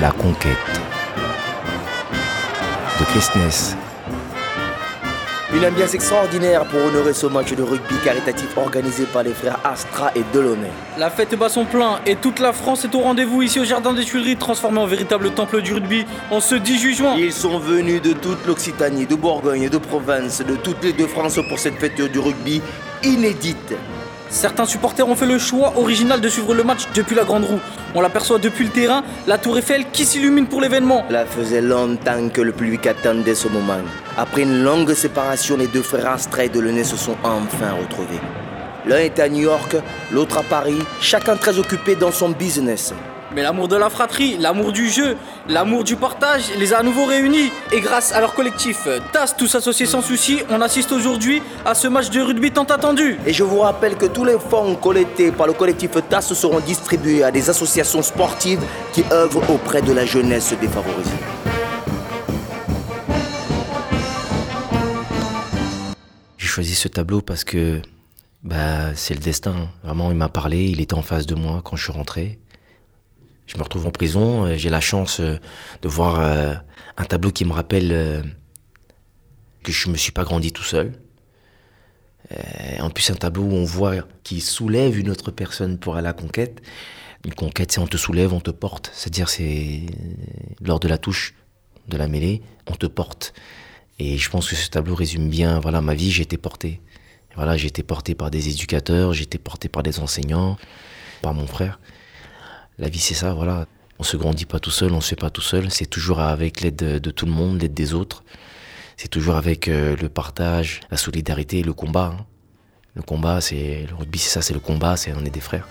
La conquête de Chris Ness. Une ambiance extraordinaire pour honorer ce match de rugby caritatif organisé par les frères Astra et Delaunay. La fête bat son plein et toute la France est au rendez-vous ici au Jardin des Tuileries, transformé en véritable temple du rugby en ce 18 juin. Ils sont venus de toute l'Occitanie, de Bourgogne, de Provence, de toutes les deux France pour cette fête du rugby inédite. Certains supporters ont fait le choix original de suivre le match depuis la Grande Roue. On l'aperçoit depuis le terrain, la Tour Eiffel qui s'illumine pour l'événement. Là faisait longtemps que le public attendait ce moment. Après une longue séparation, les deux frères Astra et Delaunay se sont enfin retrouvés. L'un est à New York, l'autre à Paris, chacun très occupé dans son business. Mais l'amour de la fratrie, l'amour du jeu, l'amour du partage les a à nouveau réunis. Et grâce à leur collectif TAS, tous associés sans souci, on assiste aujourd'hui à ce match de rugby tant attendu. Et je vous rappelle que tous les fonds collectés par le collectif TAS seront distribués à des associations sportives qui œuvrent auprès de la jeunesse défavorisée. J'ai choisi ce tableau parce que bah, c'est le destin. Vraiment, il m'a parlé, il était en face de moi quand je suis rentré. Je me retrouve en prison, euh, j'ai la chance euh, de voir euh, un tableau qui me rappelle que je ne me suis pas grandi tout seul. En plus, un tableau où on voit qui soulève une autre personne pour aller à la conquête. Une conquête, c'est on te soulève, on te porte. C'est-à-dire, c'est lors de la touche de la mêlée, on te porte. Et je pense que ce tableau résume bien, voilà, ma vie, j'ai été porté. Voilà, j'ai été porté par des éducateurs, j'ai été porté par des enseignants, par mon frère. La vie, c'est ça, voilà. On se grandit pas tout seul, on se fait pas tout seul. C'est toujours avec l'aide de, tout le monde, l'aide des autres. C'est toujours avec euh, le partage, la solidarité, le combat. Hein. Le combat, c'est le rugby, c'est ça, c'est le combat, c'est on est des frères.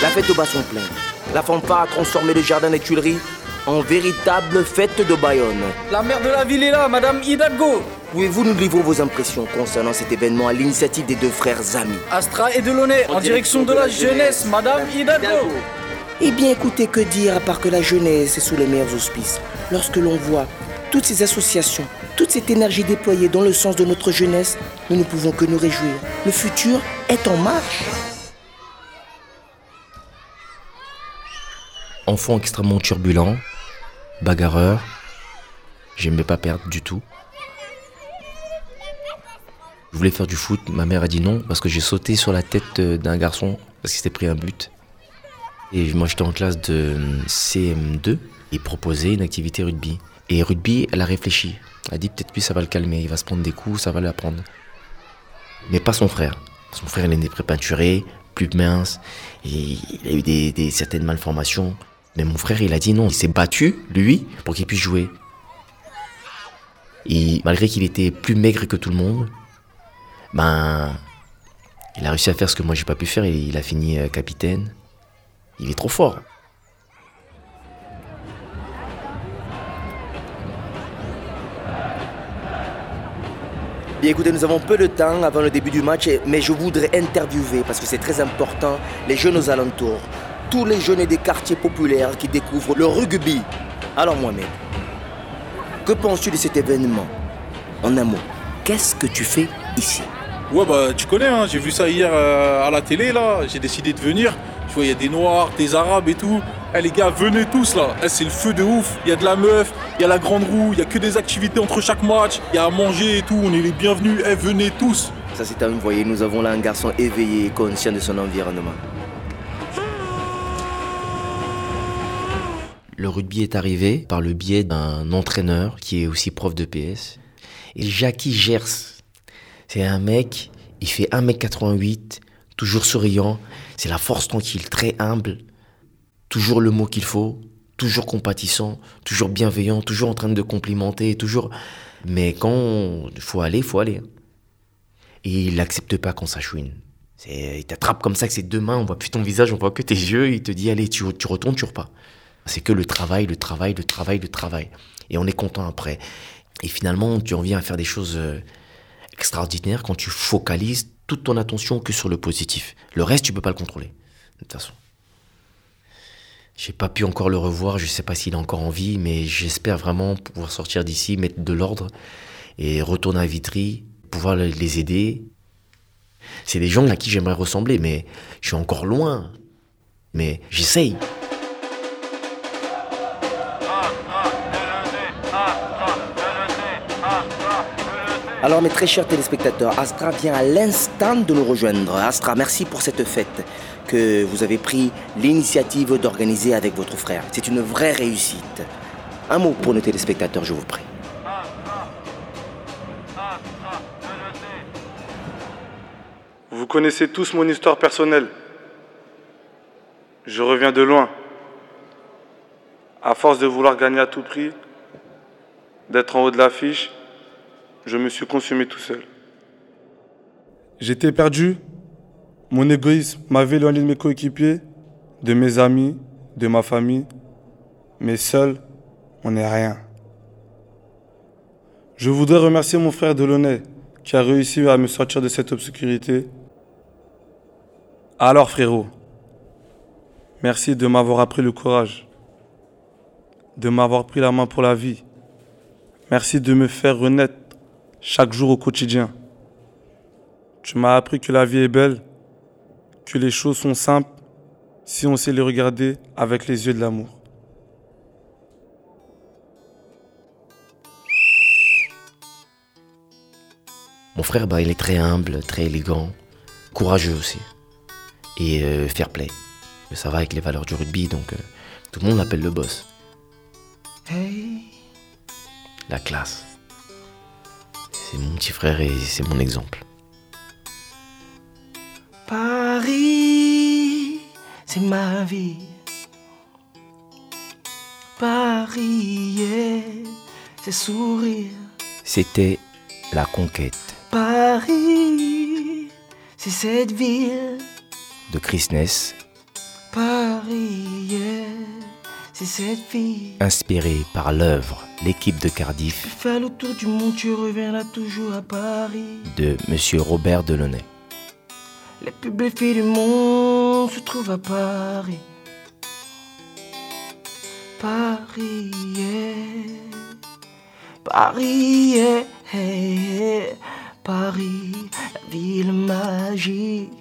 La fête au basson plein. La fanfare a transformé le jardin des Tuileries en véritable fête de Bayonne. La mère de la ville est là, Madame Hidalgo. Pouvez-vous nous livrer vos impressions concernant cet événement à l'initiative des deux frères amis? Astra et Delaunay, en, direction, de, la, jeunesse, Madame Hidalgo. Eh bien, écoutez, que dire à part que la jeunesse est sous les meilleurs auspices? Lorsque l'on voit toutes ces associations, toute cette énergie déployée dans le sens de notre jeunesse, nous ne pouvons que nous réjouir. Le futur est en marche. Enfant extrêmement turbulent, bagarreur, j'aimais pas perdre du tout. Je voulais faire du foot, ma mère a dit non parce que j'ai sauté sur la tête d'un garçon parce qu'il s'était pris un but. Et moi j'étais en classe de CM2 et proposait une activité rugby. Et rugby, elle a réfléchi. Elle a dit peut-être lui ça va le calmer, il va se prendre des coups, ça va l'apprendre. Mais pas son frère. Son frère il est prépeinturé, plus mince, il a eu des, certaines malformations. Mais mon frère il a dit non, il s'est battu, lui, pour qu'il puisse jouer. Et malgré qu'il était plus maigre que tout le monde, ben, il a réussi à faire ce que moi j'ai pas pu faire et il a fini euh, capitaine. Il est trop fort. Bien écoutez, nous avons peu de temps avant le début du match, mais je voudrais interviewer, parce que c'est très important, les jeunes aux alentours. Tous les jeunes des quartiers populaires qui découvrent le rugby. Alors Mohamed, que penses-tu de cet événement? En un mot, qu'est-ce que tu fais ici? Ouais, bah tu connais, hein, j'ai vu ça hier euh, à la télé, là. J'ai décidé de venir. Tu vois, il y a des Noirs, des Arabes et tout. Eh les gars, venez tous là. Eh, c'est le feu de ouf. Il y a de la meuf, il y a la grande roue, il y a que des activités entre chaque match. Il y a à manger et tout. On est les bienvenus. Eh, venez tous. Ça, c'est à vous voyez, nous avons là un garçon éveillé et conscient de son environnement. Le rugby est arrivé par le biais d'un entraîneur qui est aussi prof de PS. Et Jackie Gers, c'est un mec, il fait 1m88, toujours souriant. C'est la force tranquille, très humble. Toujours le mot qu'il faut, toujours compatissant, toujours bienveillant, toujours en train de complimenter, toujours. Mais quand il faut aller, faut aller. Et il n'accepte pas quand ça chouine. Il t'attrape comme ça avec ses deux mains, on voit plus ton visage, on voit que tes yeux, il te dit allez, tu, tu retournes, tu repars. C'est que le travail, le travail, le travail, le travail. Et on est content après. Et finalement, tu en viens à faire des choses euh, extraordinaire quand tu focalises toute ton attention que sur le positif. Le reste, tu peux pas le contrôler, de toute façon. J'ai pas pu encore le revoir, je sais pas s'il est encore en vie, mais j'espère vraiment pouvoir sortir d'ici, mettre de l'ordre et retourner à Vitry, pouvoir les aider. C'est des gens à qui j'aimerais ressembler, mais je suis encore loin. Mais j'essaye. Alors mes très chers téléspectateurs, Astra vient à l'instant de nous rejoindre. Astra, merci pour cette fête que vous avez pris l'initiative d'organiser avec votre frère. C'est une vraie réussite. Un mot pour nos téléspectateurs, je vous prie. Vous connaissez tous mon histoire personnelle. Je reviens de loin. À force de vouloir gagner à tout prix, d'être en haut de l'affiche, je me suis consumé tout seul. J'étais perdu. Mon égoïsme m'avait éloigné de mes coéquipiers, de mes amis, de ma famille. Mais seul, on n'est rien. Je voudrais remercier mon frère Delaunay qui a réussi à me sortir de cette obscurité. Alors frérot, merci de m'avoir appris le courage, de m'avoir pris la main pour la vie. Merci de me faire renaître chaque jour au quotidien. Tu m'as appris que la vie est belle, que les choses sont simples si on sait les regarder avec les yeux de l'amour. Mon frère, bah, il est très humble, très élégant, courageux aussi. Et euh, fair play. Ça va avec les valeurs du rugby, donc euh, tout le monde l'appelle le boss. Hey. La classe. C'est mon petit frère et c'est mon exemple. Paris, c'est ma vie. Paris, c'est sourire. C'était la conquête. Paris, c'est cette ville. De Chris Ness. Paris, c'est cette ville. Inspiré par l'œuvre L'équipe de Cardiff. Tu fais le tour du monde, tu reviens là toujours à Paris. De Monsieur Robert Delaunay. Les plus belles filles du monde se trouvent à Paris. Paris, Paris, Paris, la ville magique.